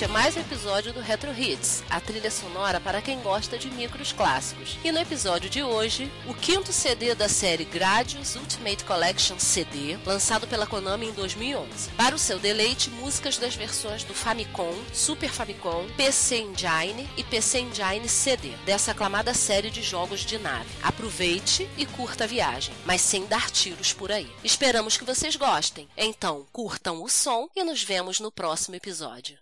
este é mais um episódio do Retro Hits, a trilha sonora para quem gosta de micros clássicos. E no episódio de hoje, o quinto CD da série Gradius Ultimate Collection CD, lançado pela Konami em 2011. Para o seu deleite, músicas das versões do Famicom, Super Famicom, PC Engine e PC Engine CD, dessa aclamada série de jogos de nave. Aproveite e curta a viagem, mas sem dar tiros por aí. Esperamos que vocês gostem. Então, curtam o som e nos vemos no próximo episódio.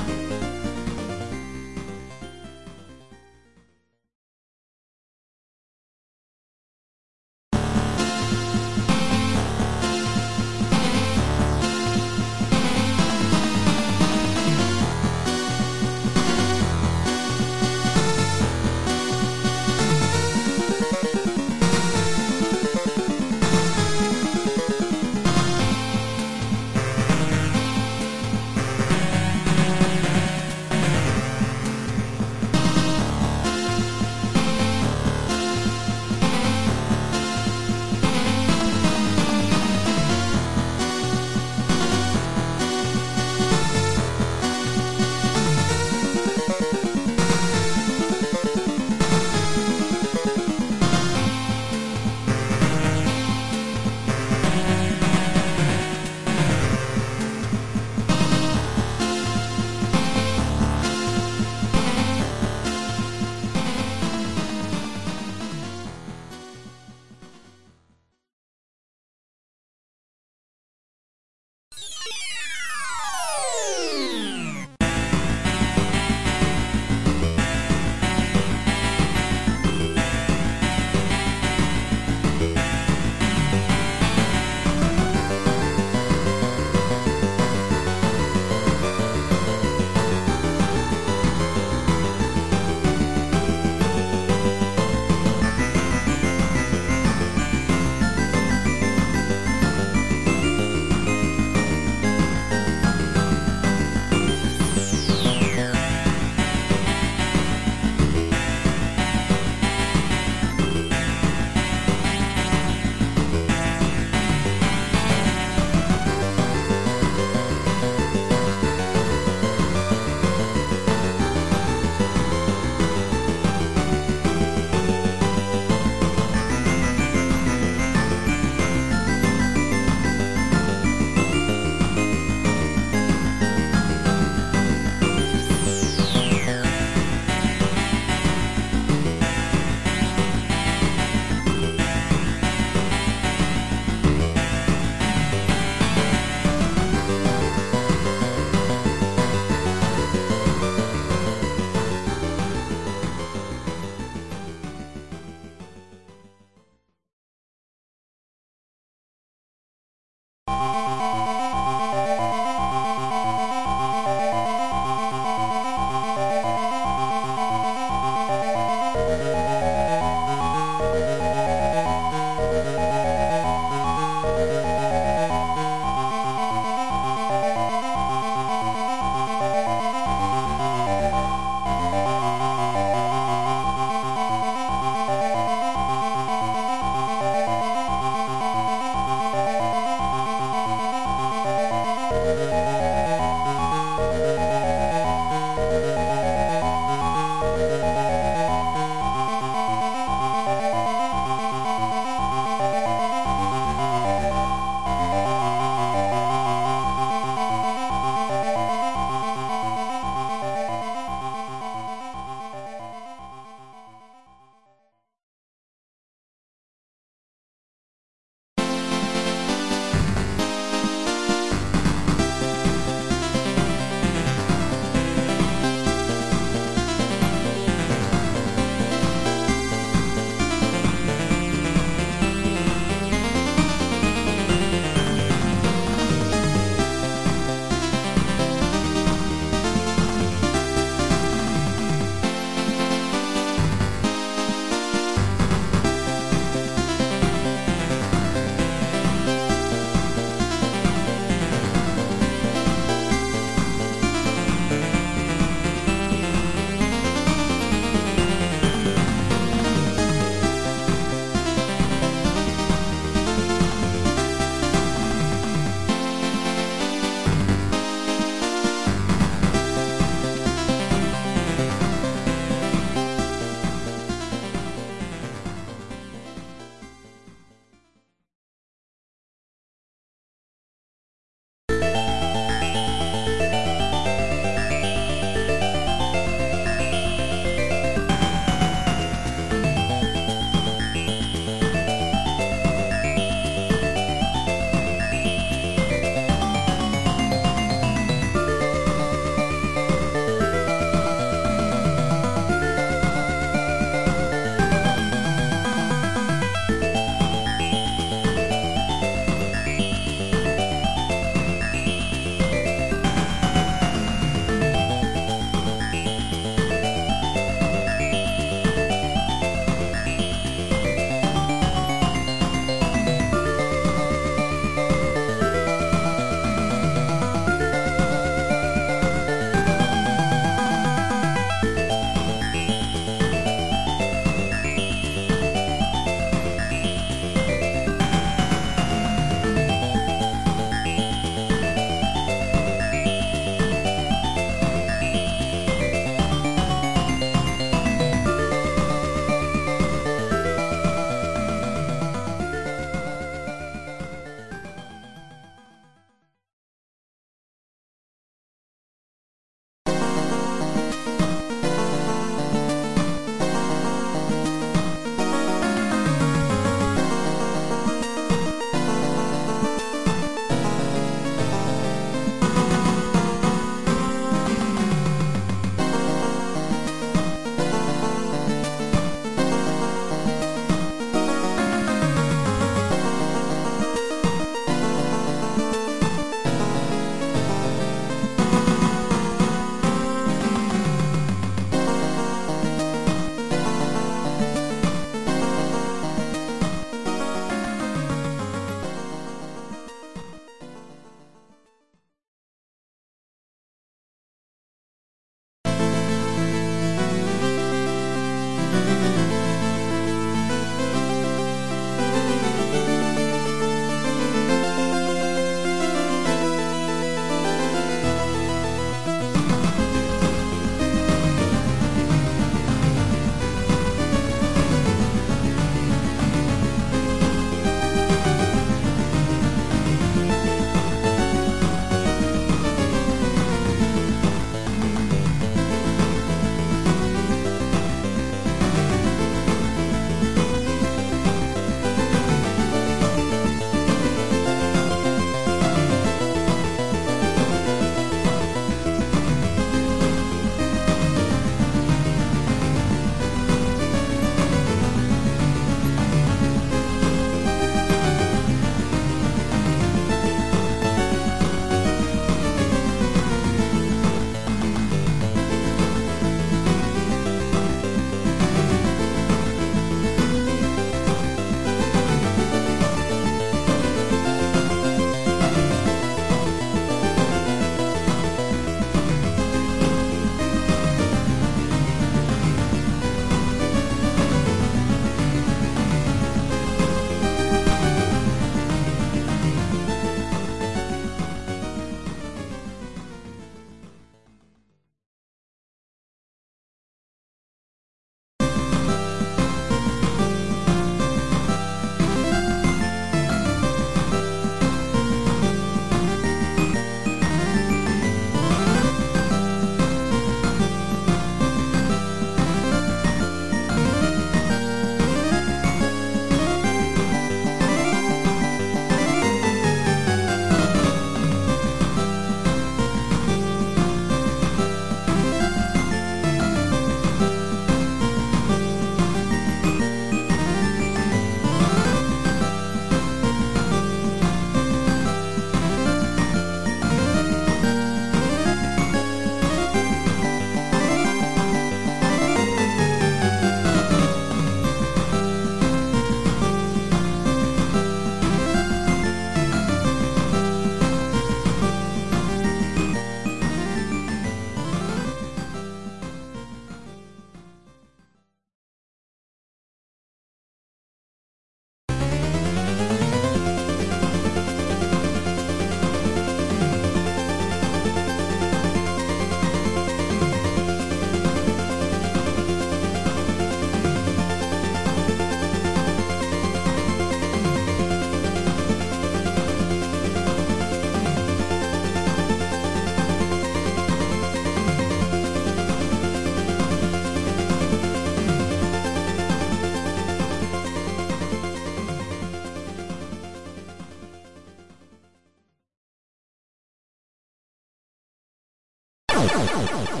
Oh,